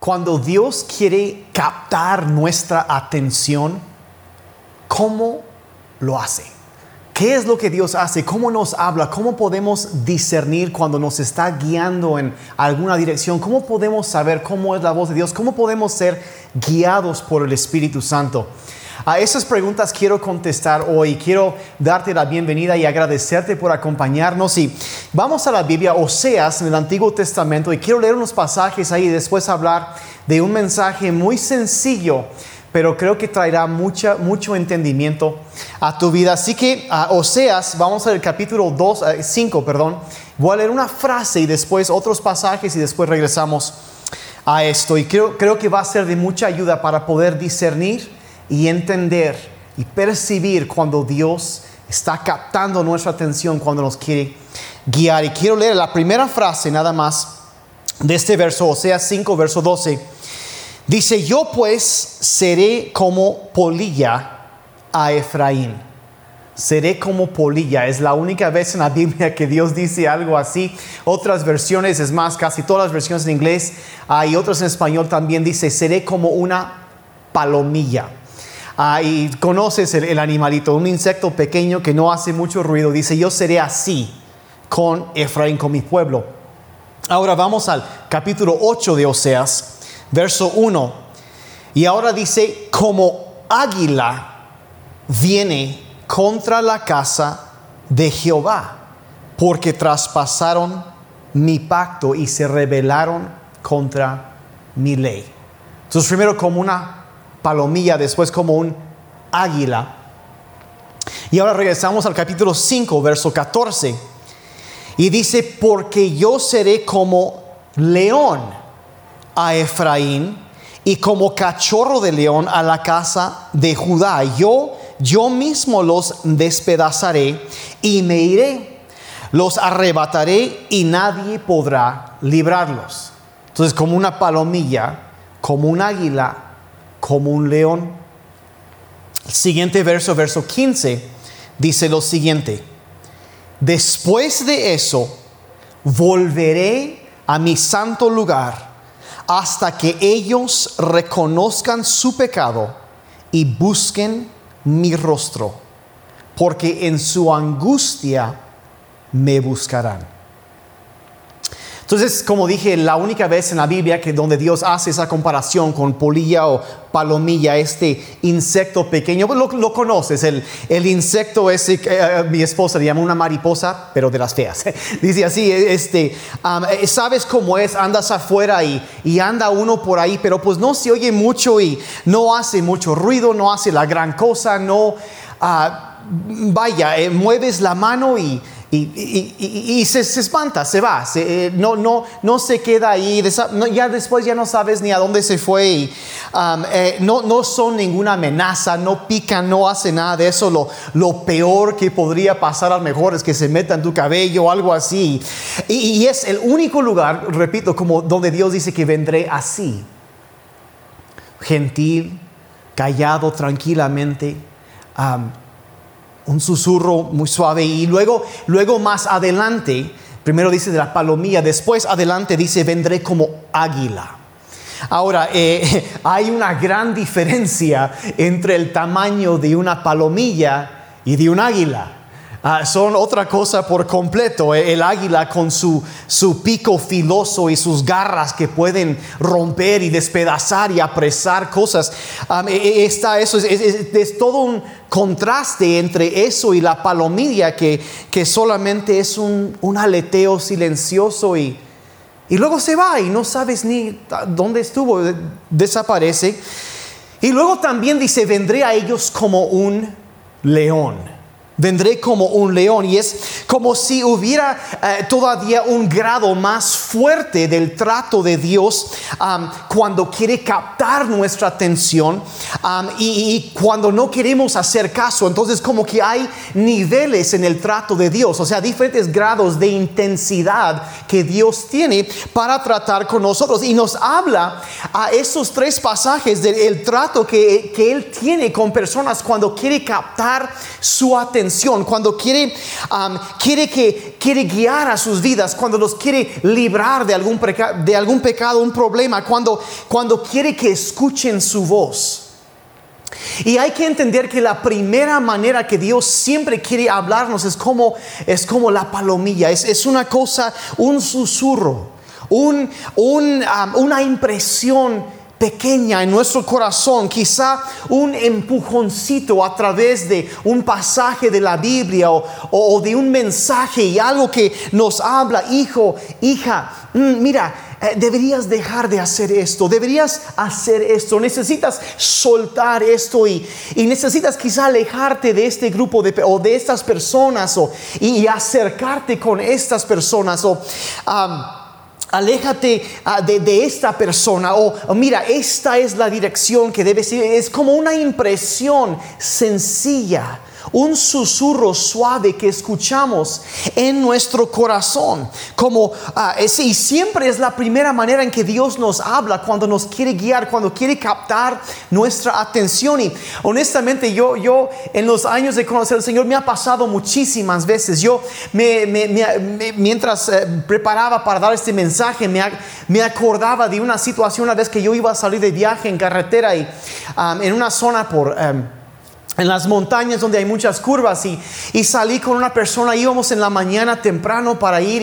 Cuando Dios quiere captar nuestra atención, ¿cómo lo hace? ¿Qué es lo que Dios hace? ¿Cómo nos habla? ¿Cómo podemos discernir cuando nos está guiando en alguna dirección? ¿Cómo podemos saber cómo es la voz de Dios? ¿Cómo podemos ser guiados por el Espíritu Santo? A esas preguntas quiero contestar hoy. Quiero darte la bienvenida y agradecerte por acompañarnos. Y vamos a la Biblia, Oseas, en el Antiguo Testamento, y quiero leer unos pasajes ahí y después hablar de un mensaje muy sencillo, pero creo que traerá mucha, mucho entendimiento a tu vida. Así que a Oseas, vamos al capítulo 2, 5, eh, perdón. Voy a leer una frase y después otros pasajes y después regresamos a esto. Y creo, creo que va a ser de mucha ayuda para poder discernir y entender y percibir cuando Dios está captando nuestra atención, cuando nos quiere guiar. Y quiero leer la primera frase nada más de este verso, o sea, 5, verso 12. Dice, yo pues seré como polilla a Efraín. Seré como polilla. Es la única vez en la Biblia que Dios dice algo así. Otras versiones, es más, casi todas las versiones en inglés hay otras en español también dice, seré como una palomilla. Ah, y conoces el, animalito, un insecto pequeño que no hace mucho ruido. Dice, yo seré así con Efraín, con mi pueblo. Ahora vamos al capítulo 8 de Oseas, verso 1. Y ahora dice, como águila viene contra la casa de Jehová, porque traspasaron mi pacto y se rebelaron contra mi ley. Entonces primero como una palomilla, después como un águila. Y ahora regresamos al capítulo 5, verso 14. Y dice, porque yo seré como león a Efraín y como cachorro de león a la casa de Judá. Yo, yo mismo los despedazaré y me iré. Los arrebataré y nadie podrá librarlos. Entonces, como una palomilla, como un águila, como un león. El siguiente verso, verso 15, dice lo siguiente. Después de eso, volveré a mi santo lugar hasta que ellos reconozcan su pecado y busquen mi rostro, porque en su angustia me buscarán. Entonces, como dije, la única vez en la Biblia que donde Dios hace esa comparación con polilla o palomilla, este insecto pequeño, pues lo, conoces, el, insecto ese, eh, eh, mi esposa le llama una mariposa, pero de las feas. Dice así, este, eh, sabes cómo es, andas afuera y, y, anda uno por ahí, pero pues no se oye mucho y no hace mucho ruido, no hace la gran cosa, no, ah, vaya, mueves la mano y y, se, espanta, se va, eh, no, no, no se queda ahí, ya después ya no sabes ni a dónde se fue, um, eh, no, no son ninguna amenaza, no pican, no hace nada de eso, lo, peor que podría pasar al mejor es que se meta en tu cabello o algo así. Y, es el único lugar, repito, como donde Dios dice que vendré así, gentil, callado, tranquilamente. Um, un susurro muy suave y luego, luego más adelante, primero dice de la palomilla, después adelante dice vendré como águila. Ahora, eh, hay una gran diferencia entre el tamaño de una palomilla y de un águila. Ah, son otra cosa por completo. Eh, el águila con su, su pico filoso y sus garras que pueden romper y despedazar y apresar cosas. E, e, está eso, es, todo un contraste entre eso y la palomilla que, que solamente es un, un aleteo silencioso y, y luego se va y no sabes ni dónde estuvo, desaparece. Y luego también dice, vendré a ellos como un león vendré como un león. Y es como si hubiera eh, todavía un grado más fuerte del trato de Dios um, cuando quiere captar nuestra atención um, y, cuando no queremos hacer caso. Entonces como que hay niveles en el trato de Dios, o sea, diferentes grados de intensidad que Dios tiene para tratar con nosotros. Y nos habla a esos tres pasajes del trato que, que Él tiene con personas cuando quiere captar su atención cuando quiere, quiere, que, quiere guiar a sus vidas, cuando los quiere librar de algún, de algún pecado, un problema, cuando, cuando quiere que escuchen su voz. Y hay que entender que la primera manera que Dios siempre quiere hablarnos es como, es como la palomilla, es, es una cosa, un susurro, un, un, una impresión pequeña en nuestro corazón, quizá un empujoncito a través de un pasaje de la Biblia o, de un mensaje y algo que nos habla, hijo, hija, mm, mira, eh, deberías dejar de hacer esto, deberías hacer esto, necesitas soltar esto y, necesitas quizá alejarte de este grupo de, o de estas personas o, y, acercarte con estas personas o aléjate ah, de, esta persona o, mira, esta es la dirección que debes ir. Es como una impresión sencilla un susurro suave que escuchamos en nuestro corazón. Como, ah, y siempre es la primera manera en que Dios nos habla cuando nos quiere guiar, cuando quiere captar nuestra atención. Y honestamente, yo, yo en los años de conocer al Señor me ha pasado muchísimas veces. Yo, me, mientras eh, preparaba para dar este mensaje, me, me acordaba de una situación una vez que yo iba a salir de viaje en carretera y ah, en una zona por en las montañas donde hay muchas curvas y, y, salí con una persona, íbamos en la mañana temprano para ir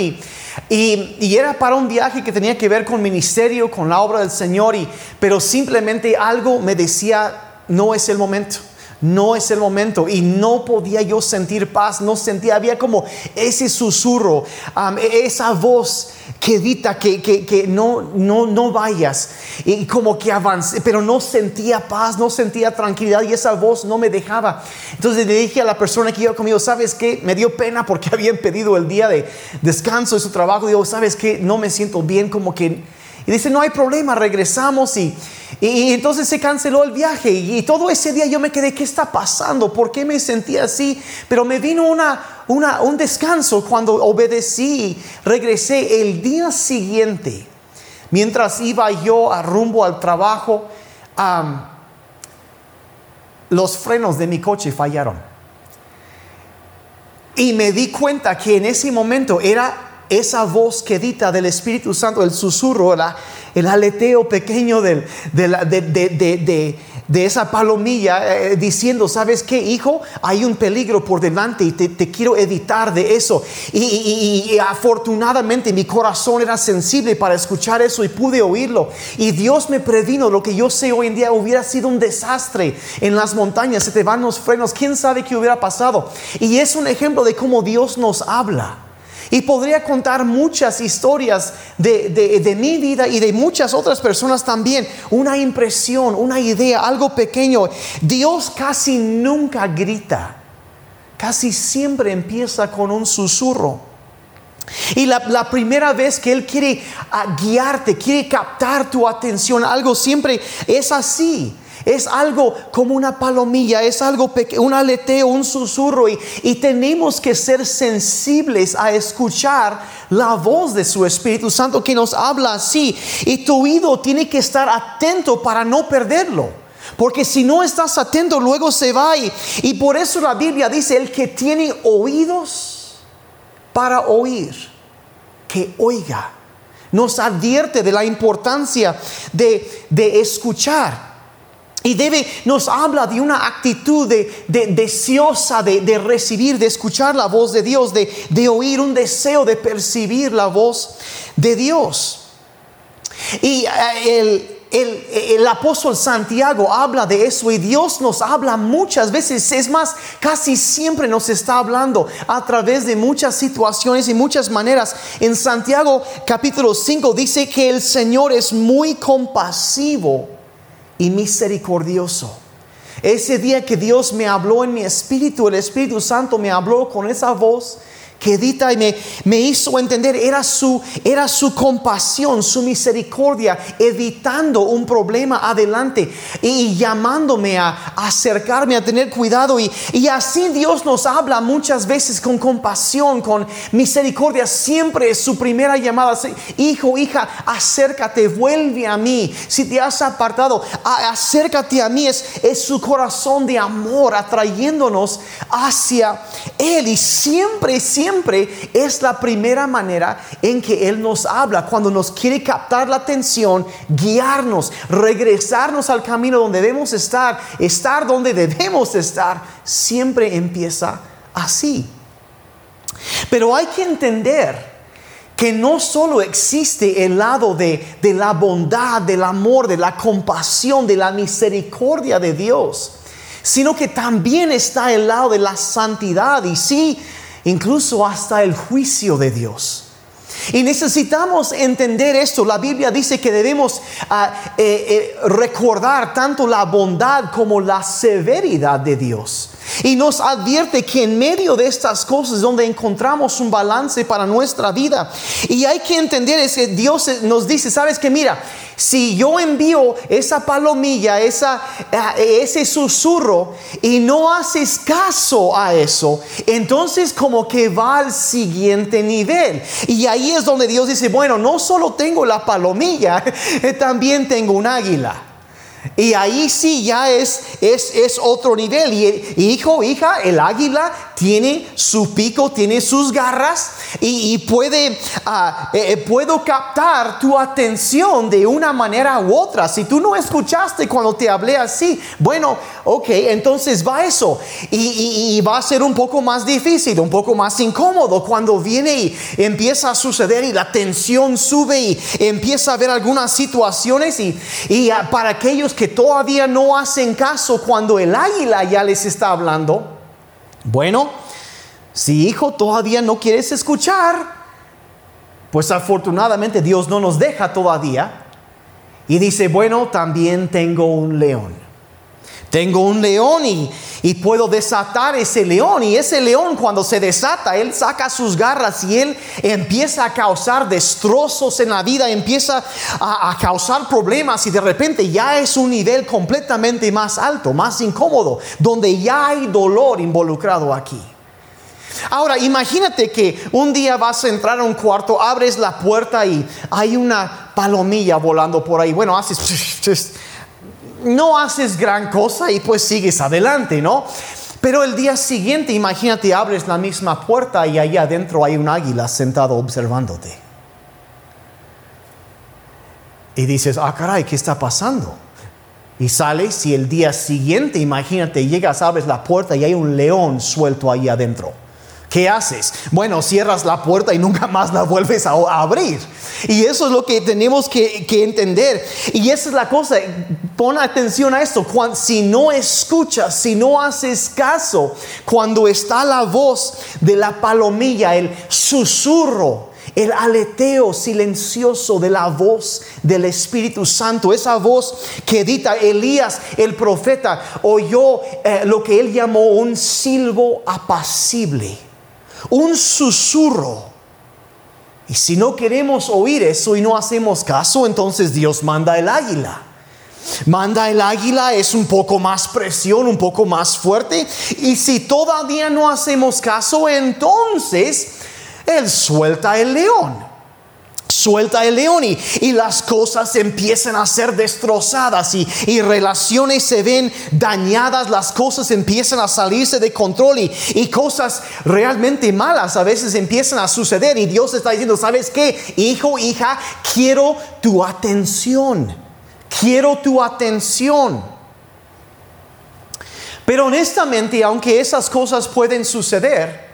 y, y, era para un viaje que tenía que ver con ministerio, con la obra del Señor, y, pero simplemente algo me decía, no es el momento no es el momento y no podía yo sentir paz, no sentía, había como ese susurro, e-, esa voz que dita que, que, no, no, no vayas y como que avance, pero no sentía paz, no sentía tranquilidad y esa voz no me dejaba. Entonces le dije a la persona que iba conmigo, ¿sabes qué? Me dio pena porque habían pedido el día de descanso de su trabajo. Digo, ¿sabes qué? No me siento bien, como que y dice, no hay problema, regresamos y, y, entonces se canceló el viaje. Y, todo ese día yo me quedé, ¿qué está pasando? ¿Por qué me sentí así? Pero me vino una, una, un descanso cuando obedecí, regresé el día siguiente. Mientras iba yo a rumbo al trabajo, los frenos de mi coche fallaron. Y me di cuenta que en ese momento era esa voz que dita del Espíritu Santo, el susurro, el aleteo pequeño de, esa palomilla eh, diciendo, ¿sabes qué, hijo? Hay un peligro por delante y te, quiero evitar de eso. Y, afortunadamente mi corazón era sensible para escuchar eso y pude oírlo. Y Dios me previno, lo que yo sé hoy en día hubiera sido un desastre en las montañas, se te van los frenos, quién sabe qué hubiera pasado. Y es un ejemplo de cómo Dios nos habla. Y podría contar muchas historias de, mi vida y de muchas otras personas también. Una impresión, una idea, algo pequeño. Dios casi nunca grita. Casi siempre empieza con un susurro. Y la, la, primera vez que Él quiere ah, guiarte, quiere captar tu atención, algo siempre es así. Es algo como una palomilla, es algo un aleteo, un susurro y, y tenemos que ser sensibles a escuchar la voz de su Espíritu Santo que nos habla así. Y tu oído tiene que estar atento para no perderlo. Porque si no estás atento, luego se va. Y, y, por eso la Biblia dice, el que tiene oídos para oír, que oiga. Nos advierte de la importancia de, de escuchar. Y debe, nos habla de una actitud de, deseosa de, recibir, de escuchar la voz de Dios, de, oír un deseo de percibir la voz de Dios. Y eh, el, el, el, apóstol Santiago habla de eso y Dios nos habla muchas veces, es más, casi siempre nos está hablando a través de muchas situaciones y muchas maneras. En Santiago capítulo 5 dice que el Señor es muy compasivo y misericordioso. Ese día que Dios me habló en mi espíritu, el Espíritu Santo me habló con esa voz que edita y me, me hizo entender era su, era su compasión, su misericordia, evitando un problema adelante y, llamándome a, acercarme, a tener cuidado. Y, y así Dios nos habla muchas veces con compasión, con misericordia. Siempre es su primera llamada. Hijo, hija, acércate, vuelve a mí. Si te has apartado, acércate a mí. Es, es su corazón de amor atrayéndonos hacia Él. Y siempre, siempre siempre es la primera manera en que Él nos habla, cuando nos quiere captar la atención, guiarnos, regresarnos al camino donde debemos estar, estar donde debemos estar, siempre empieza así. Pero hay que entender que no solo existe el lado de, la bondad, del amor, de la compasión, de la misericordia de Dios, sino que también está el lado de la santidad. Y sí, incluso hasta el juicio de Dios. Y necesitamos entender esto. La Biblia dice que debemos ah, eh, eh, recordar tanto la bondad como la severidad de Dios. Y nos advierte que en medio de estas cosas donde encontramos un balance para nuestra vida. Y hay que entender es que Dios nos dice, sabes que mira, si yo envío esa palomilla, esa, eh, ese susurro y no haces caso a eso, entonces como que va al siguiente nivel. Y ahí es donde Dios dice, bueno, no solo tengo la palomilla, también tengo un águila. Y ahí sí ya es, es, es otro nivel. Y, hijo, hija, el águila tiene su pico, tiene sus garras y, puede, ah, eh, eh, puedo captar tu atención de una manera u otra. Si tú no escuchaste cuando te hablé así, bueno, ok, entonces va eso. Y, va a ser un poco más difícil, un poco más incómodo cuando viene y empieza a suceder y la tensión sube y empieza a haber algunas situaciones y, para aquellos que todavía no hacen caso cuando el águila ya les está hablando, bueno, si hijo todavía no quieres escuchar, pues afortunadamente Dios no nos deja todavía. Y dice, bueno, también tengo un león. Tengo un león y, puedo desatar ese león. Y ese león cuando se desata, él saca sus garras y él empieza a causar destrozos en la vida, empieza a, a causar problemas y de repente ya es un nivel completamente más alto, más incómodo, donde ya hay dolor involucrado aquí. Ahora, imagínate que un día vas a entrar a un cuarto, abres la puerta y hay una palomilla volando por ahí. Bueno, haces no haces gran cosa y pues sigues adelante, ¿no? Pero el día siguiente, imagínate, abres la misma puerta y ahí adentro hay un águila sentado observándote. Y dices, ah, caray, ¿qué está pasando? Y sales y el día siguiente, imagínate, llegas, abres la puerta y hay un león suelto ahí adentro. ¿Qué haces? Bueno, cierras la puerta y nunca más la vuelves a, abrir. Y eso es lo que tenemos que, entender. Y esa es la cosa, pon atención a esto. si no escuchas, si no haces caso, cuando está la voz de la palomilla, el susurro, el aleteo silencioso de la voz del Espíritu Santo, esa voz que edita Elías, el profeta, oyó eh, lo que él llamó un silbo apacible un susurro. Y si no queremos oír eso y no hacemos caso, entonces Dios manda el águila. Manda el águila, es un poco más presión, un poco más fuerte. Y si todavía no hacemos caso, entonces Él suelta el león suelta el león y, las cosas empiezan a ser destrozadas y, y, relaciones se ven dañadas, las cosas empiezan a salirse de control y, y, cosas realmente malas a veces empiezan a suceder y Dios está diciendo, ¿sabes qué? Hijo, hija, quiero tu atención, quiero tu atención. Pero honestamente, aunque esas cosas pueden suceder,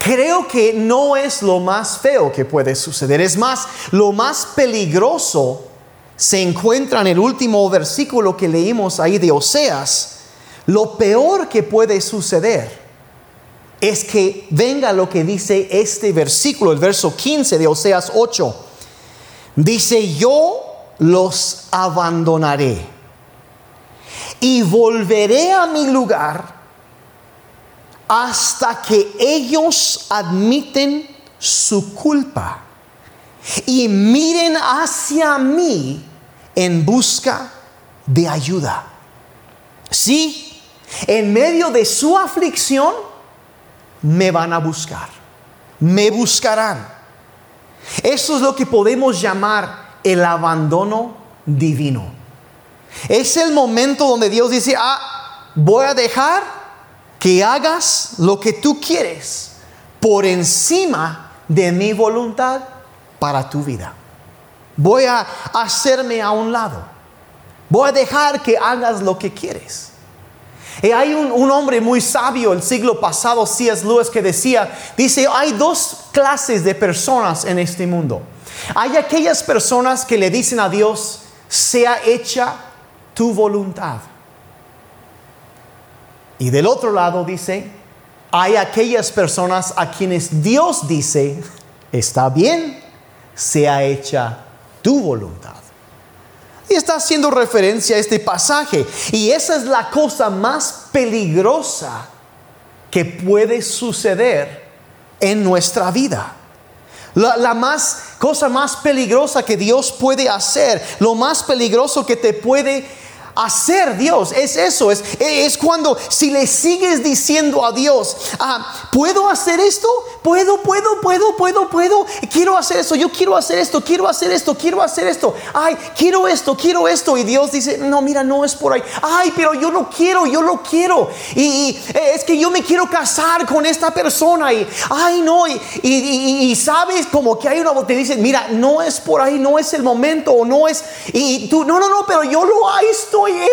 creo que no es lo más feo que puede suceder. Es más, lo más peligroso se encuentra en el último versículo que leímos ahí de Oseas. Lo peor que puede suceder es que venga lo que dice este versículo, el verso 15 de Oseas 8. Dice, yo los abandonaré y volveré a mi lugar hasta que ellos admiten su culpa y miren hacia mí en busca de ayuda. Sí, en medio de su aflicción, me van a buscar, me buscarán. Eso es lo que podemos llamar el abandono divino. Es el momento donde Dios dice, ah, voy a dejar que hagas lo que tú quieres por encima de mi voluntad para tu vida. Voy a hacerme a un lado. Voy a dejar que hagas lo que quieres. Y hay un, hombre muy sabio el siglo pasado, C.S. Lewis, que decía, dice, hay dos clases de personas en este mundo. Hay aquellas personas que le dicen a Dios, sea hecha tu voluntad. Y del otro lado dice, hay aquellas personas a quienes Dios dice, está bien, sea hecha tu voluntad. Y está haciendo referencia a este pasaje. Y esa es la cosa más peligrosa que puede suceder en nuestra vida. La, más cosa más peligrosa que Dios puede hacer, lo más peligroso que te puede hacer Dios. Es eso, es, es cuando si le sigues diciendo a Dios, ah, ¿puedo hacer esto? Puedo, puedo, puedo, puedo, puedo. Quiero hacer esto, yo quiero hacer esto, quiero hacer esto, quiero hacer esto. Ay, quiero esto, quiero esto. Y Dios dice, no, mira, no es por ahí. Ay, pero yo no quiero, yo lo quiero. Y, eh, es que yo me quiero casar con esta persona. Y, ay, no. Y, y, sabes como que hay una te dice, mira, no es por ahí, no es el momento, o no es. Y tú, no, no, no, pero yo lo estoy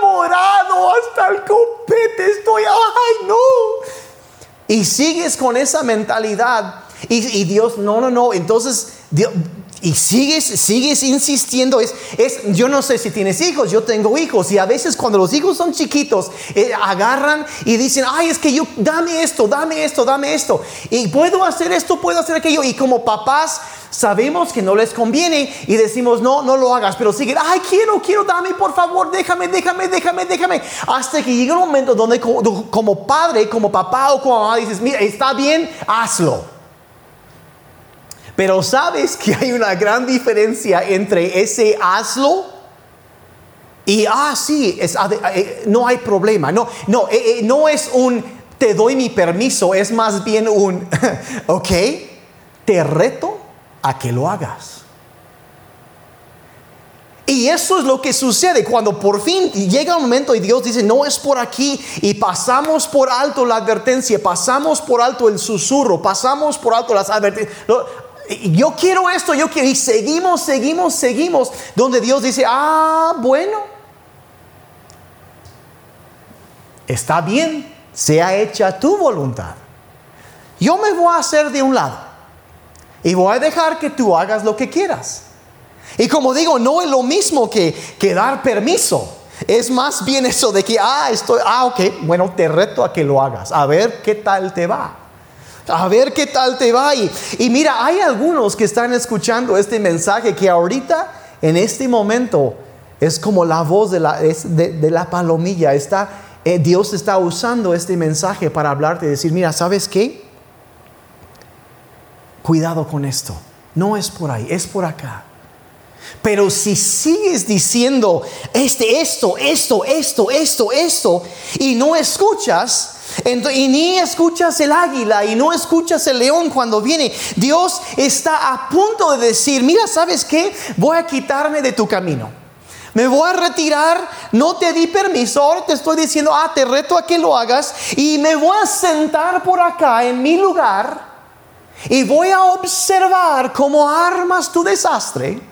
enamorado hasta el copete, estoy, ay no. Y sigues con esa mentalidad y, Dios, no, no, no, entonces Dios, y sigues, sigues insistiendo. Es, es, yo no sé si tienes hijos, yo tengo hijos. Y a veces cuando los hijos son chiquitos, eh, agarran y dicen, ay, es que yo, dame esto, dame esto, dame esto. Y puedo hacer esto, puedo hacer aquello. Y como papás sabemos que no les conviene y decimos, no, no lo hagas. Pero siguen, ay, quiero, quiero, dame, por favor, déjame, déjame, déjame, déjame. Hasta que llega un momento donde como, como padre, como papá o como mamá dices, mira, está bien, hazlo. Pero sabes que hay una gran diferencia entre ese hazlo y, ah, sí, eh, no hay problema. No, no, eh, eh, no es un te doy mi permiso, es más bien un, ok, te reto a que lo hagas. Y eso es lo que sucede cuando por fin llega un momento y Dios dice, no es por aquí y pasamos por alto la advertencia, pasamos por alto el susurro, pasamos por alto las advertencias yo quiero esto, yo quiero, y seguimos, seguimos, seguimos, donde Dios dice, ah, bueno, está bien, sea hecha tu voluntad. Yo me voy a hacer de un lado y voy a dejar que tú hagas lo que quieras. Y como digo, no es lo mismo que, dar permiso. Es más bien eso de que, ah, estoy, ah, ok, bueno, te reto a que lo hagas, a ver qué tal te va. A ver qué tal te va. Y, mira, hay algunos que están escuchando este mensaje que ahorita, en este momento, es como la voz de la, de, la palomilla. Está, eh, Dios está usando este mensaje para hablarte y decir, mira, ¿sabes qué? Cuidado con esto. No es por ahí, es por acá. Pero si sigues diciendo este, esto, esto, esto, esto, esto, y no escuchas, y ni escuchas el águila y no escuchas el león cuando viene. Dios está a punto de decir, mira, ¿sabes qué? Voy a quitarme de tu camino. Me voy a retirar, no te di permiso, ahora te estoy diciendo, ah, te reto a que lo hagas y me voy a sentar por acá en mi lugar y voy a observar cómo armas tu desastre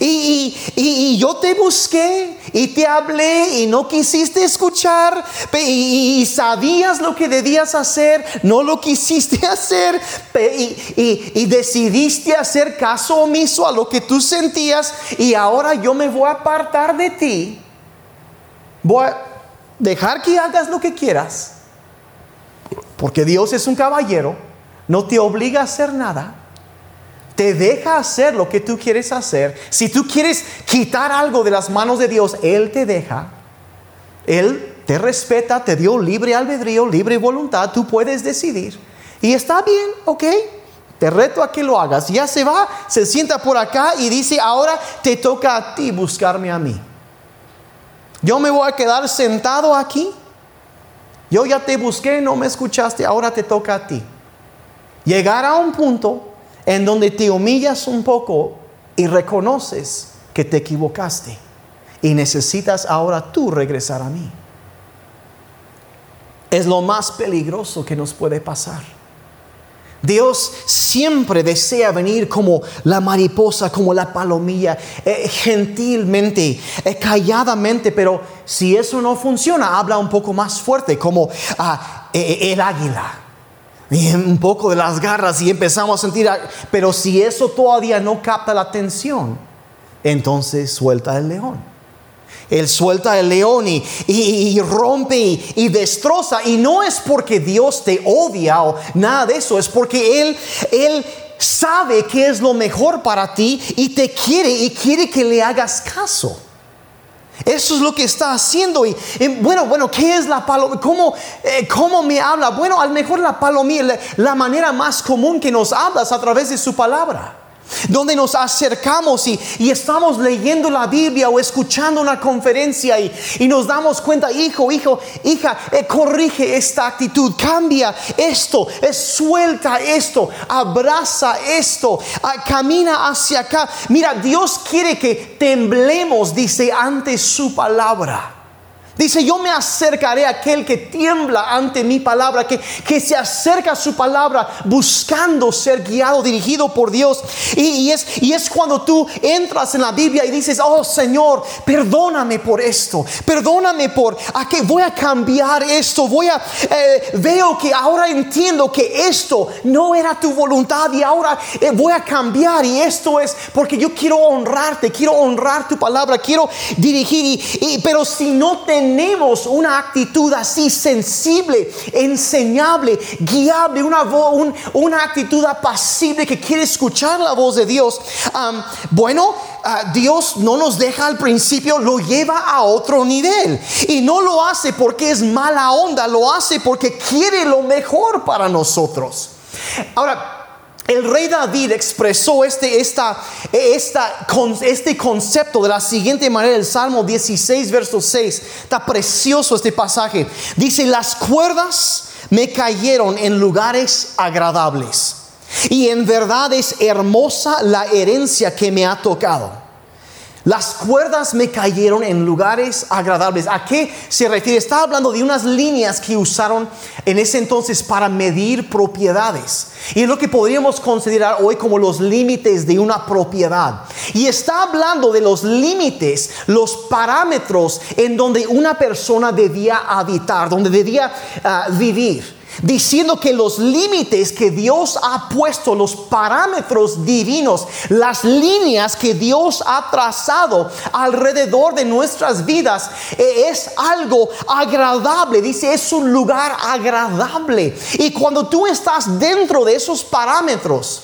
y, yo te busqué y te hablé y no quisiste escuchar. Y, sabías lo que debías hacer, no lo quisiste hacer. Y, decidiste hacer caso omiso a lo que tú sentías y ahora yo me voy a apartar de ti. Voy a dejar que hagas lo que quieras. Porque Dios es un caballero, no te obliga a hacer nada te deja hacer lo que tú quieres hacer. Si tú quieres quitar algo de las manos de Dios, Él te deja. Él te respeta, te dio libre albedrío, libre voluntad, tú puedes decidir. Y está bien, ok, te reto a que lo hagas. Ya se va, se sienta por acá y dice, ahora te toca a ti buscarme a mí. Yo me voy a quedar sentado aquí. Yo ya te busqué, no me escuchaste, ahora te toca a ti. Llegar a un punto en donde te humillas un poco y reconoces que te equivocaste y necesitas ahora tú regresar a mí. Es lo más peligroso que nos puede pasar. Dios siempre desea venir como la mariposa, como la palomilla, eh, gentilmente, eh, calladamente, pero si eso no funciona, habla un poco más fuerte, como ah, eh, el águila. Y un poco de las garras y empezamos a sentir, pero si eso todavía no capta la atención, entonces suelta el león. Él suelta el león y, rompe y, destroza. Y no es porque Dios te odia o nada de eso, es porque Él, Él sabe que es lo mejor para ti y te quiere y quiere que le hagas caso. Eso es lo que está haciendo. Y, bueno, bueno, ¿qué es la palomilla? ¿Cómo, eh, ¿Cómo, me habla? Bueno, a lo mejor la palomilla, la manera más común que nos hablas a través de su palabra donde nos acercamos y, estamos leyendo la Biblia o escuchando una conferencia y, nos damos cuenta, hijo, hijo, hija, eh, corrige esta actitud, cambia esto, eh, suelta esto, abraza esto, ah, camina hacia acá. Mira, Dios quiere que temblemos, dice, ante su palabra. Dice, yo me acercaré a aquel que tiembla ante mi palabra, que, que se acerca a su palabra buscando ser guiado, dirigido por Dios. Y, es, y es cuando tú entras en la Biblia y dices, oh Señor, perdóname por esto, perdóname por a que voy a cambiar esto, voy a, eh, veo que ahora entiendo que esto no era tu voluntad y ahora eh, voy a cambiar y esto es porque yo quiero honrarte, quiero honrar tu palabra, quiero dirigir, y, pero si no te tenemos una actitud así sensible, enseñable, guiable, una, una actitud apacible que quiere escuchar la voz de Dios, bueno, ah, Dios no nos deja al principio, lo lleva a otro nivel. Y no lo hace porque es mala onda, lo hace porque quiere lo mejor para nosotros. Ahora, el rey David expresó este, esta, esta, este concepto de la siguiente manera, el Salmo 16, verso 6. Está precioso este pasaje. Dice, las cuerdas me cayeron en lugares agradables. Y en verdad es hermosa la herencia que me ha tocado. Las cuerdas me cayeron en lugares agradables. ¿A qué se refiere? Está hablando de unas líneas que usaron en ese entonces para medir propiedades. Y es lo que podríamos considerar hoy como los límites de una propiedad. Y está hablando de los límites, los parámetros en donde una persona debía habitar, donde debía ah, vivir diciendo que los límites que Dios ha puesto, los parámetros divinos, las líneas que Dios ha trazado alrededor de nuestras vidas, eh, es algo agradable. Dice, es un lugar agradable. Y cuando tú estás dentro de esos parámetros,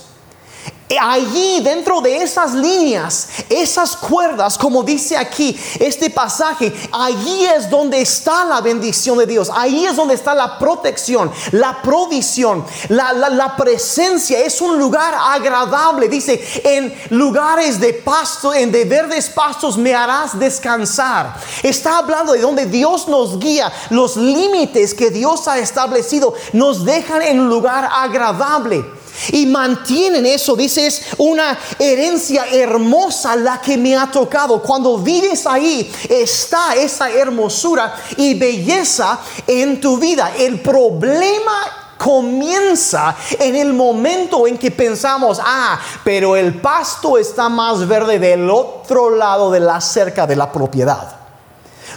allí dentro de esas líneas, esas cuerdas, como dice aquí este pasaje, allí es donde está la bendición de Dios, ahí es donde está la protección, la provisión, la, la, presencia, es un lugar agradable, dice, en lugares de pasto, en de verdes pastos me harás descansar. Está hablando de donde Dios nos guía, los límites que Dios ha establecido nos dejan en un lugar agradable. Y mantienen eso, dice, es una herencia hermosa la que me ha tocado. Cuando vives ahí, está esa hermosura y belleza en tu vida. El problema comienza en el momento en que pensamos, ah, pero el pasto está más verde del otro lado de la cerca de la propiedad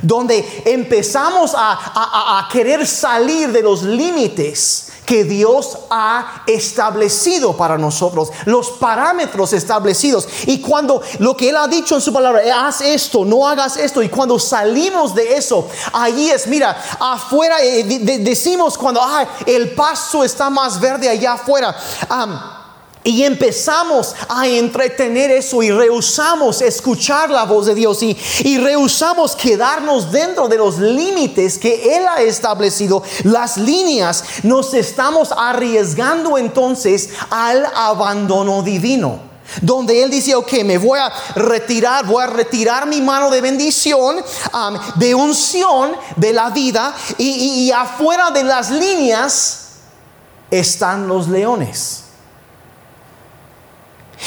donde empezamos a, a, querer salir de los límites que Dios ha establecido para nosotros, los parámetros establecidos. Y cuando lo que Él ha dicho en su palabra, haz esto, no hagas esto, y cuando salimos de eso, ahí es, mira, afuera eh, decimos cuando el pasto está más verde allá afuera. Y empezamos a entretener eso y rehusamos escuchar la voz de Dios y, y, rehusamos quedarnos dentro de los límites que Él ha establecido, las líneas, nos estamos arriesgando entonces al abandono divino donde él dice, ok, me voy a retirar, voy a retirar mi mano de bendición, de unción de la vida, y, afuera de las líneas están los leones.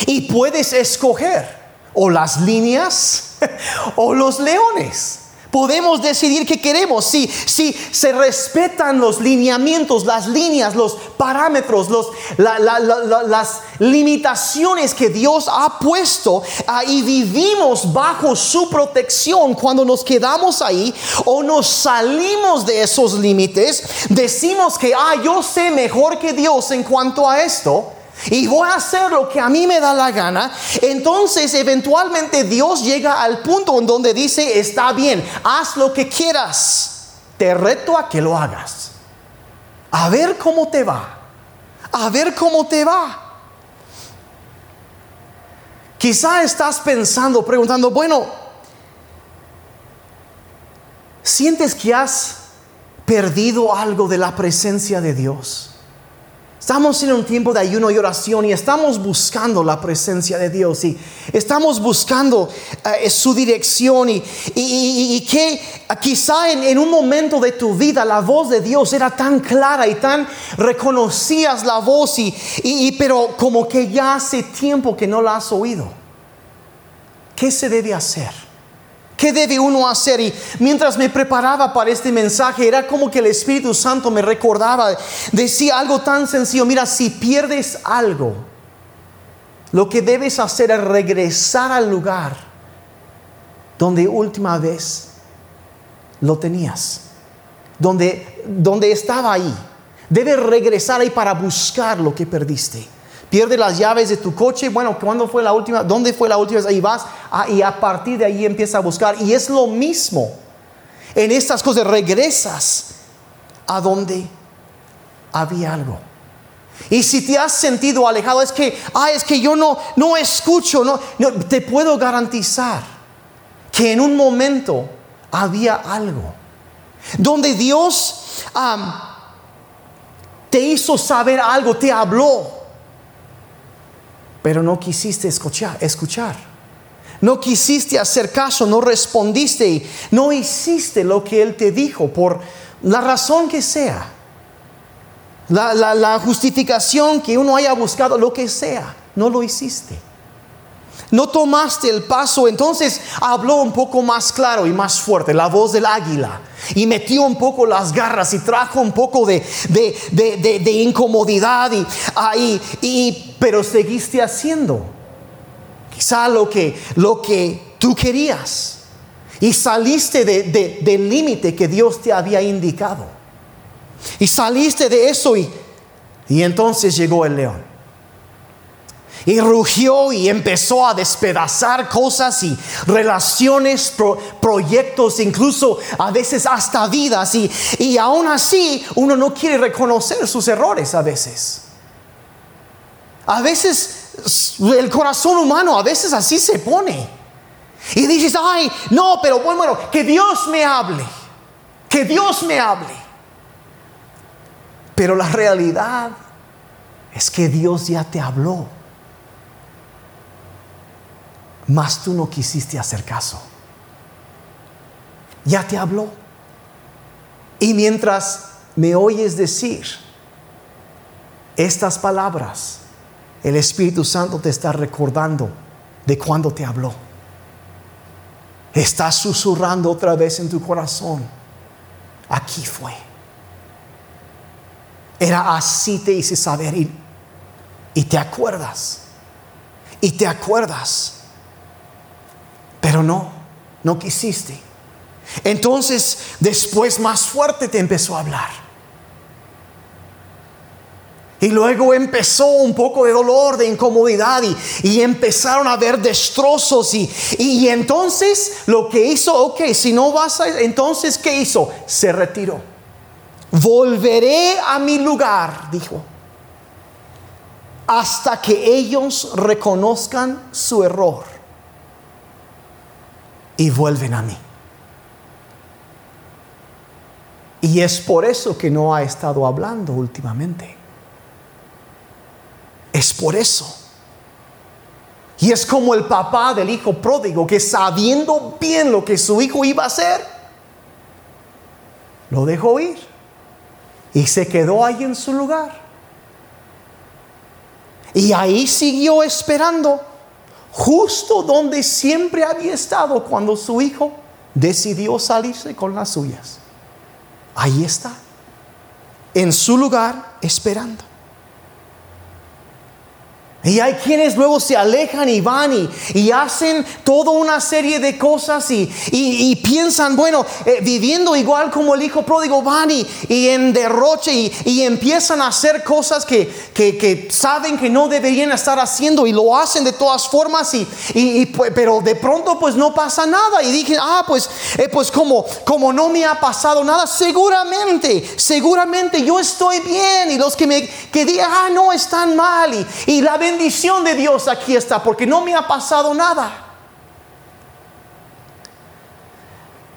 Y puedes escoger o las líneas o los leones. Podemos decidir qué queremos. Si, si se respetan los lineamientos, las líneas, los parámetros, los, las limitaciones que Dios ha puesto ah, y vivimos bajo su protección cuando nos quedamos ahí o nos salimos de esos límites, decimos que, ah, yo sé mejor que Dios en cuanto a esto y voy a hacer lo que a mí me da la gana, entonces eventualmente Dios llega al punto en donde dice, está bien, haz lo que quieras, te reto a que lo hagas. A ver cómo te va, a ver cómo te va. Quizá estás pensando, preguntando, bueno, ¿sientes que has perdido algo de la presencia de Dios? Estamos en un tiempo de ayuno y oración y estamos buscando la presencia de Dios y estamos buscando eh, su dirección y, que quizá en, un momento de tu vida la voz de Dios era tan clara y tan reconocías la voz y, y pero como que ya hace tiempo que no la has oído. ¿Qué se debe hacer? ¿Qué debe uno hacer? Y mientras me preparaba para este mensaje, era como que el Espíritu Santo me recordaba, decía algo tan sencillo, mira, si pierdes algo, lo que debes hacer es regresar al lugar donde última vez lo tenías, donde, donde estaba ahí. Debes regresar ahí para buscar lo que perdiste pierde las llaves de tu coche, bueno, ¿cuándo fue la última? ¿Dónde fue la última vez? Ahí vas ah, y a partir de ahí empieza a buscar. Y es lo mismo. En estas cosas regresas a donde había algo. Y si te has sentido alejado, es que, ah, es que yo no, no escucho, no, te puedo garantizar que en un momento había algo donde Dios te hizo saber algo, te habló pero no quisiste escuchar, escuchar. No quisiste hacer caso, no respondiste, no hiciste lo que Él te dijo por la razón que sea. La, la justificación que uno haya buscado, lo que sea, no lo hiciste no tomaste el paso, entonces habló un poco más claro y más fuerte, la voz del águila, y metió un poco las garras y trajo un poco de, de, incomodidad, y, ahí, y, pero seguiste haciendo quizá lo que, lo que tú querías, y saliste del límite que Dios te había indicado, y saliste de eso, y, y entonces llegó el león y rugió y empezó a despedazar cosas y relaciones, proyectos, incluso a veces hasta vidas. Y, y aún así uno no quiere reconocer sus errores a veces. A veces el corazón humano a veces así se pone. Y dices, ay, no, pero bueno, bueno, que Dios me hable. Que Dios me hable. Pero la realidad es que Dios ya te habló mas tú no quisiste hacer caso. Ya te habló. Y mientras me oyes decir estas palabras, el Espíritu Santo te está recordando de cuando te habló. Estás susurrando otra vez en tu corazón. Aquí fue. Era así te hice saber y, y te acuerdas. Y te acuerdas pero no, no quisiste. Entonces después más fuerte te empezó a hablar. Y luego empezó un poco de dolor, de incomodidad y, empezaron a haber destrozos. Y, y, entonces lo que hizo, ok, si no vas a... Entonces, ¿qué hizo? Se retiró. Volveré a mi lugar, dijo. hasta que ellos reconozcan su error y vuelven a mí. Y es por eso que no ha estado hablando últimamente. Es por eso. Y es como el papá del hijo pródigo que sabiendo bien lo que su hijo iba a hacer, lo dejó ir y se quedó ahí en su lugar. Y ahí siguió esperando, justo donde siempre había estado cuando su hijo decidió salirse con las suyas. Ahí está, en su lugar esperando. Y hay quienes luego se alejan y van y, hacen toda una serie de cosas y, piensan, bueno, eh, viviendo igual como el hijo pródigo, van y, en derroche y, empiezan a hacer cosas que, saben que no deberían estar haciendo y lo hacen de todas formas, y, pero de pronto pues no pasa nada. Y dije, ah, pues, eh, pues como, como no me ha pasado nada, seguramente, seguramente yo estoy bien. Y los que me que digan, ah, no, están mal. Y, la ven bendición de Dios aquí está, porque no me ha pasado nada.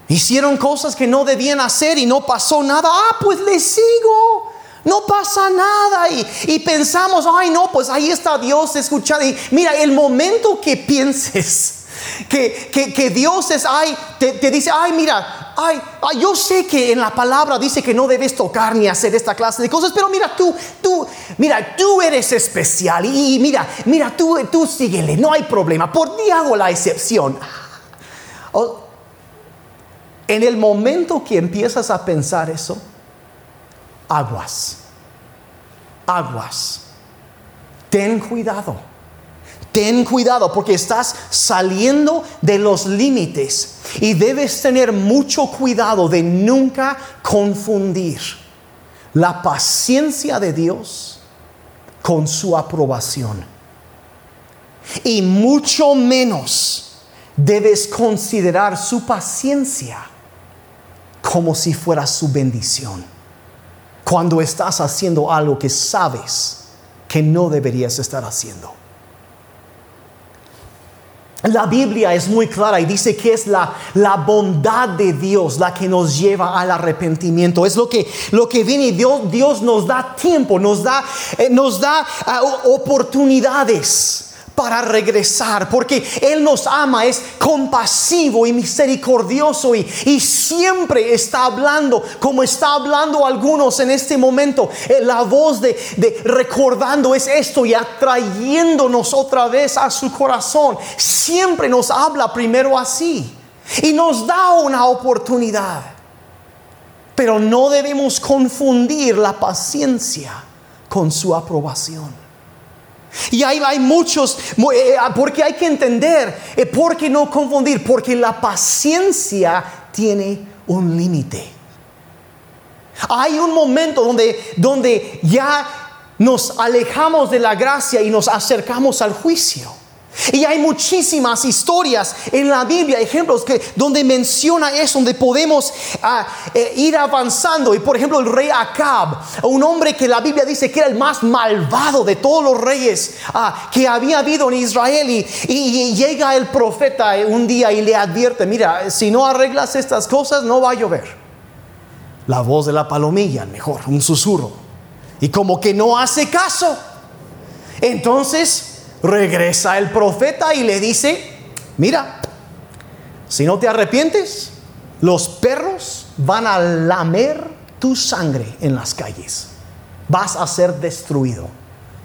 Hicieron cosas que no debían hacer y no pasó nada. Ah, pues le sigo. No pasa nada. Y, pensamos, ay, no, pues ahí está Dios escuchando. Y mira, el momento que pienses que, que, Dios es, ay, te, te dice, ay, mira, ay, yo sé que en la palabra dice que no debes tocar ni hacer esta clase de cosas, pero mira, tú, tú, mira, tú eres especial y, mira, mira, tú, tú síguele, no hay problema, por ti hago la excepción. en el momento que empiezas a pensar eso, aguas, aguas, ten cuidado Ten cuidado porque estás saliendo de los límites y debes tener mucho cuidado de nunca confundir la paciencia de Dios con su aprobación. Y mucho menos debes considerar su paciencia como si fuera su bendición. Cuando estás haciendo algo que sabes que no deberías estar haciendo. La Biblia es muy clara y dice que es la, la, bondad de Dios la que nos lleva al arrepentimiento. Es lo que, lo que viene Dios, Dios nos da tiempo, nos da, eh, nos da ah, oportunidades para regresar, porque Él nos ama, es compasivo y misericordioso y, siempre está hablando, como está hablando algunos en este momento. Eh, la voz de, de recordando es esto y atrayéndonos otra vez a su corazón. Siempre nos habla primero así y nos da una oportunidad. Pero no debemos confundir la paciencia con su aprobación. Y hay, hay muchos, eh, ah, porque hay que entender, eh, ¿por qué no confundir? Porque la paciencia tiene un límite. Hay un momento donde, donde ya nos alejamos de la gracia y nos acercamos al juicio. Y hay muchísimas historias en la Biblia, ejemplos que donde menciona eso, donde podemos ah, eh, ir avanzando. Y por ejemplo, el rey Acab, un hombre que la Biblia dice que era el más malvado de todos los reyes ah, que había habido en Israel. Y, y, llega el profeta un día y le advierte: Mira, si no arreglas estas cosas, no va a llover. La voz de la palomilla, mejor, un susurro. Y como que no hace caso. Entonces Regresa el profeta y le dice, mira, si no te arrepientes, los perros van a lamer tu sangre en las calles. Vas a ser destruido.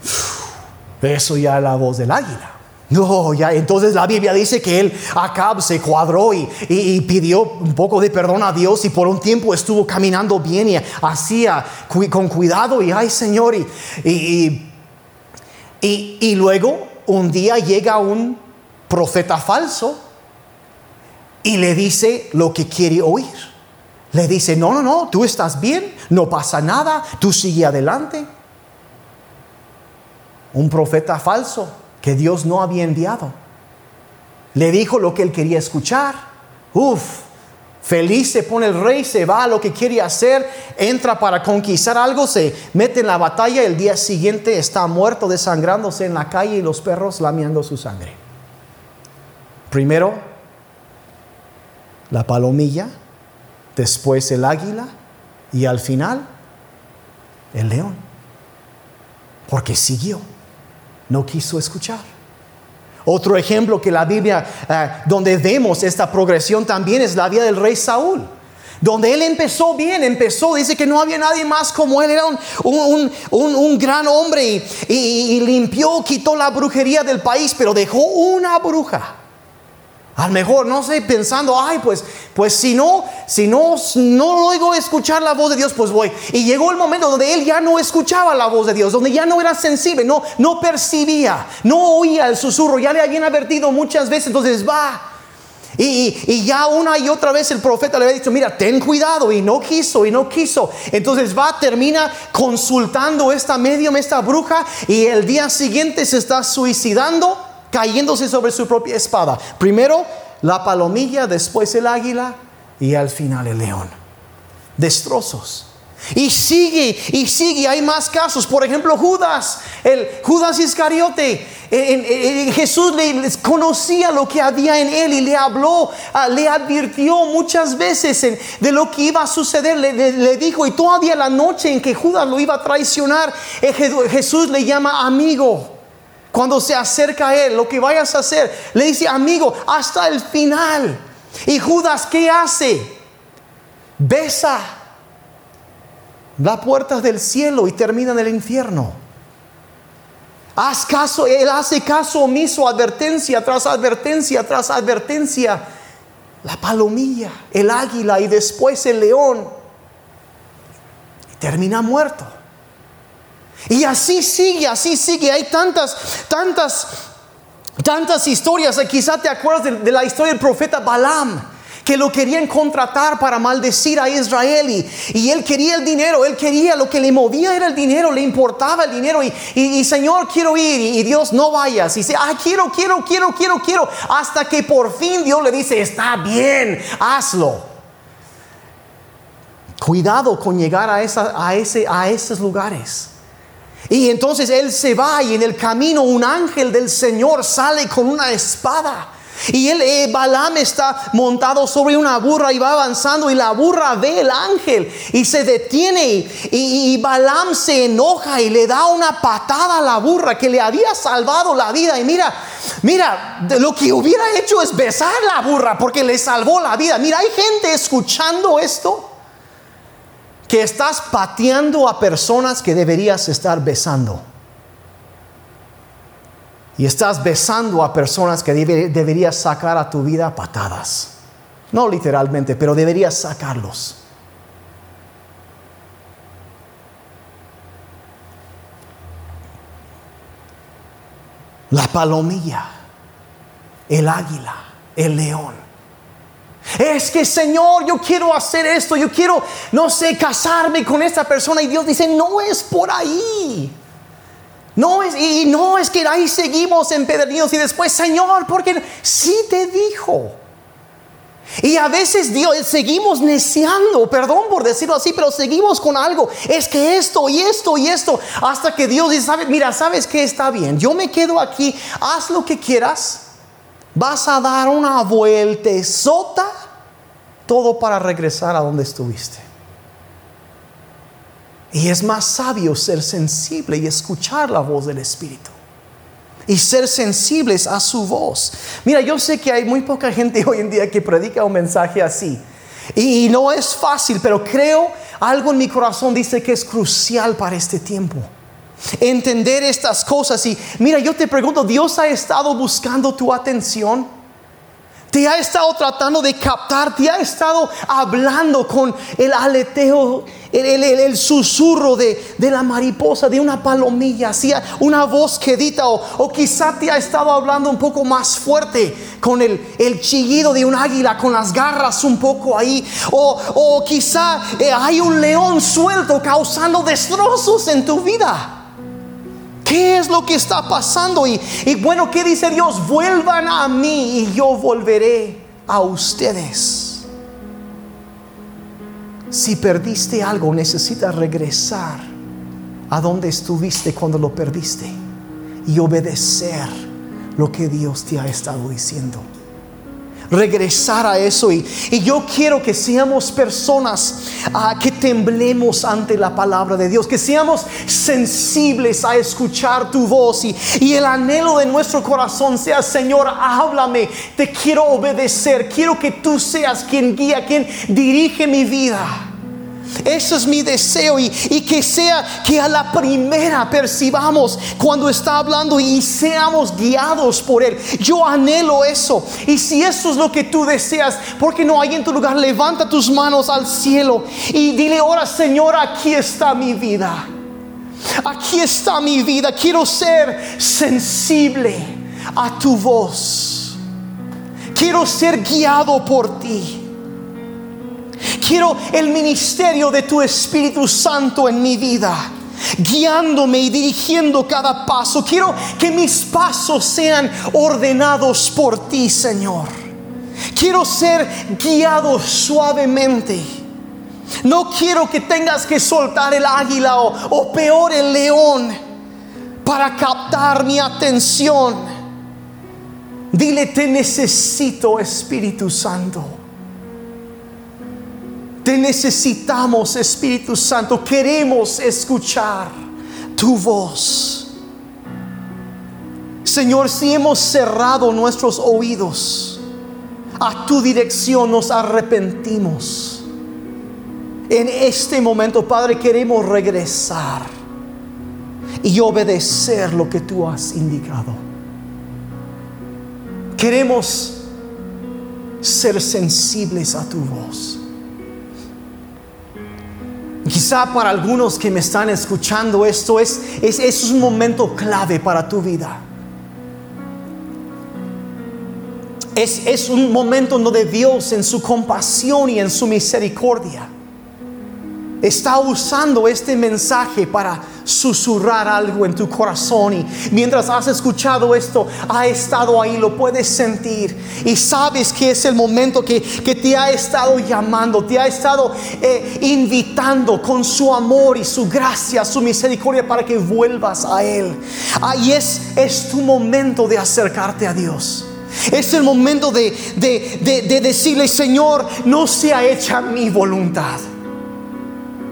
Eso ya es la voz del águila. No, ya entonces la Biblia dice que él, Acab, se cuadró y, pidió un poco de perdón a Dios y por un tiempo estuvo caminando bien y hacía con cuidado y ay Señor y y, luego un día llega un profeta falso y le dice lo que quiere oír. Le dice, no, no, no, tú estás bien, no pasa nada, tú sigue adelante. Un profeta falso que Dios no había enviado. Le dijo lo que él quería escuchar. Uf, Feliz se pone el rey, se va a lo que quiere hacer, entra para conquistar algo, se mete en la batalla, el día siguiente está muerto, desangrándose en la calle y los perros lamiendo su sangre. Primero, la palomilla, después el águila y al final, el león. Porque siguió, no quiso escuchar. Otro ejemplo que la Biblia, eh, donde vemos esta progresión también es la vida del rey Saúl. Donde él empezó bien, empezó, dice que no había nadie más como él, era un, gran hombre y limpió, quitó la brujería del país, pero dejó una bruja a lo mejor, no sé, pensando, ay, pues, pues si no, si no, no oigo escuchar la voz de Dios, pues voy. Y llegó el momento donde él ya no escuchaba la voz de Dios, donde ya no era sensible, no, no percibía, no oía el susurro, ya le habían advertido muchas veces, entonces va. Y, y, ya una y otra vez el profeta le había dicho, mira, ten cuidado, y no quiso, y no quiso. Entonces va, termina consultando esta medium, esta bruja, y el día siguiente se está suicidando cayéndose sobre su propia espada. Primero la palomilla, después el águila y al final el león. Destrozos. Y sigue, y sigue, hay más casos. Por ejemplo, Judas, el Judas Iscariote. Jesús le, conocía lo que había en él y le habló, ah, le advirtió muchas veces de lo que iba a suceder. Le, dijo, y todavía la noche en que Judas lo iba a traicionar, Jesús le llama amigo. Cuando se acerca a él, lo que vayas a hacer, le dice, amigo, hasta el final. Y Judas, ¿qué hace? Besa la puerta del cielo y termina en el infierno. Haz caso, él hace caso omiso, advertencia tras advertencia tras advertencia. La palomilla, el águila y después el león. Y termina muerto. Y así sigue, así sigue. Hay tantas, tantas, tantas historias. Quizá te acuerdas de, la historia del profeta Balaam que lo querían contratar para maldecir a Israel y, él quería el dinero, él quería lo que le movía era el dinero, le importaba el dinero y, Señor quiero ir y, Dios no vayas y dice, ah, quiero, quiero, quiero, quiero, quiero, hasta que por fin Dios le dice, está bien, hazlo. Cuidado con llegar a, a, ese, a esos lugares. Y entonces él se va y en el camino un ángel del Señor sale con una espada. Y él, eh, Balaam está montado sobre una burra y va avanzando y la burra ve el ángel y se detiene y, y, Balaam se enoja y le da una patada a la burra que le había salvado la vida. Y mira, mira, lo que hubiera hecho es besar la burra porque le salvó la vida. Mira, hay gente escuchando esto que estás pateando a personas que deberías estar besando. Y estás besando a personas que deberías sacar a tu vida patadas. No literalmente, pero deberías sacarlos. La palomilla, el águila, el león es que Señor, yo quiero hacer esto, yo quiero, no sé, casarme con esta persona. Y Dios dice, no es por ahí. No es, y no es que ahí seguimos empedernidos y después, Señor, porque sí te dijo. Y a veces Dios seguimos neciando, perdón por decirlo así, pero seguimos con algo. Es que esto y esto y esto, hasta que Dios dice, mira, sabes que está bien, yo me quedo aquí, haz lo que quieras, vas a dar una vuelta sota, todo para regresar a donde estuviste. Y es más sabio ser sensible y escuchar la voz del Espíritu. Y ser sensibles a su voz. Mira, yo sé que hay muy poca gente hoy en día que predica un mensaje así. Y, no es fácil, pero creo, algo en mi corazón dice que es crucial para este tiempo entender estas cosas. Y mira, yo te pregunto, ¿Dios ha estado buscando tu atención? Te ha estado tratando de captar, te ha estado hablando con el aleteo, el, susurro de, la mariposa, de una palomilla, hacía una voz quedita, o, o, quizá te ha estado hablando un poco más fuerte con el, el chillido de un águila, con las garras un poco ahí, o, o quizá eh, hay un león suelto causando destrozos en tu vida. ¿Qué es lo que está pasando? Y, bueno, ¿qué dice Dios? Vuelvan a mí y yo volveré a ustedes. Si perdiste algo, necesitas regresar a donde estuviste cuando lo perdiste y obedecer lo que Dios te ha estado diciendo regresar a eso. Y, yo quiero que seamos personas ah, que temblemos ante la palabra de Dios, que seamos sensibles a escuchar tu voz y, y el anhelo de nuestro corazón sea, Señor, háblame, te quiero obedecer, quiero que tú seas quien guía, quien dirige mi vida. Eso es mi deseo y, que sea que a la primera percibamos cuando está hablando y seamos guiados por Él. Yo anhelo eso. Y si eso es lo que tú deseas, porque no hay en tu lugar, levanta tus manos al cielo y dile, ahora Señor, aquí está mi vida. Aquí está mi vida. Quiero ser sensible a tu voz. Quiero ser guiado por ti. Quiero el ministerio de tu Espíritu Santo en mi vida guiándome y dirigiendo cada paso. Quiero que mis pasos sean ordenados por ti, Señor. Quiero ser guiado suavemente. No quiero que tengas que soltar el águila o, o peor el león para captar mi atención. Dile, te necesito, Espíritu Santo. Te necesitamos, Espíritu Santo. Queremos escuchar tu voz. Señor, si hemos cerrado nuestros oídos a tu dirección, nos arrepentimos. En este momento, Padre, queremos regresar y obedecer lo que tú has indicado. Queremos ser sensibles a tu voz. Quizá para algunos que me están escuchando esto es, es, es un momento clave para tu vida. Es, es un momento donde Dios en su compasión y en su misericordia está usando este mensaje para susurrar algo en tu corazón y mientras has escuchado esto, ha estado ahí, lo puedes sentir y sabes que es el momento que, te ha estado llamando, te ha estado eh, invitando con su amor y su gracia, su misericordia para que vuelvas a Él. Ahí es, es tu momento de acercarte a Dios. Es el momento de, de decirle, Señor, no sea hecha mi voluntad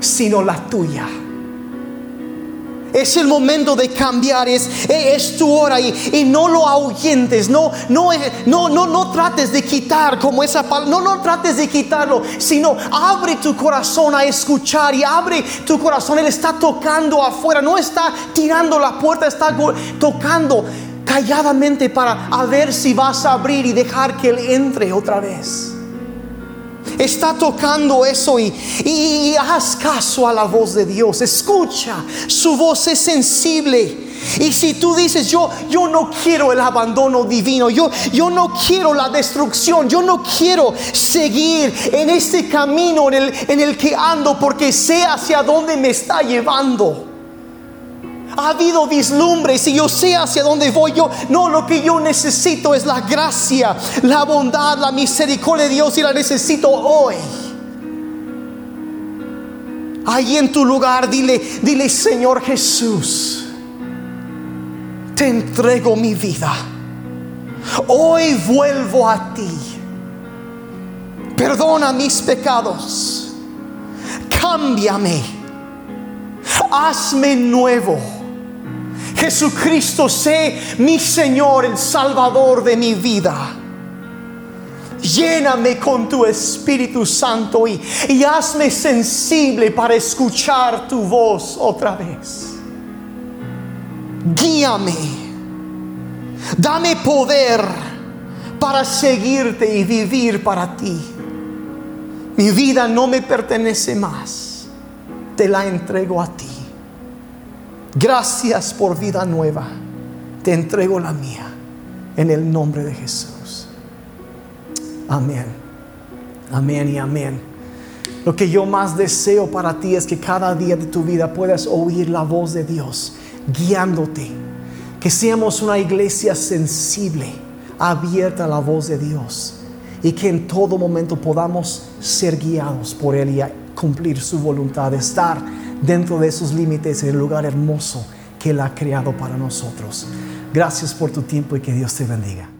sino la tuya. Es el momento de cambiar, es, es tu hora y, no lo ahuyentes, no, no, no, no, no trates de quitar como esa palabra, no, no trates de quitarlo, sino abre tu corazón a escuchar y abre tu corazón, Él está tocando afuera, no está tirando la puerta, está tocando calladamente para a ver si vas a abrir y dejar que Él entre otra vez está tocando eso y, y, haz caso a la voz de Dios. Escucha, su voz es sensible. Y si tú dices, yo, yo no quiero el abandono divino, yo, yo no quiero la destrucción, yo no quiero seguir en este camino en el, en el que ando porque sé hacia dónde me está llevando. Ha habido vislumbres y yo sé hacia dónde voy yo. No, lo que yo necesito es la gracia, la bondad, la misericordia de Dios y la necesito hoy. Ahí en tu lugar, dile, dile, Señor Jesús, te entrego mi vida. Hoy vuelvo a ti. Perdona mis pecados. Cámbiame. Hazme nuevo Jesucristo, sé mi Señor, el Salvador de mi vida. Lléname con tu Espíritu Santo y, y hazme sensible para escuchar tu voz otra vez. Guíame. Dame poder para seguirte y vivir para ti. Mi vida no me pertenece más. Te la entrego a ti. Gracias por vida nueva. Te entrego la mía en el nombre de Jesús. Amén. Amén y amén. Lo que yo más deseo para ti es que cada día de tu vida puedas oír la voz de Dios guiándote. Que seamos una iglesia sensible, abierta a la voz de Dios. Y que en todo momento podamos ser guiados por Él y cumplir su voluntad, estar dentro de esos límites el lugar hermoso que Él ha creado para nosotros. Gracias por tu tiempo y que Dios te bendiga.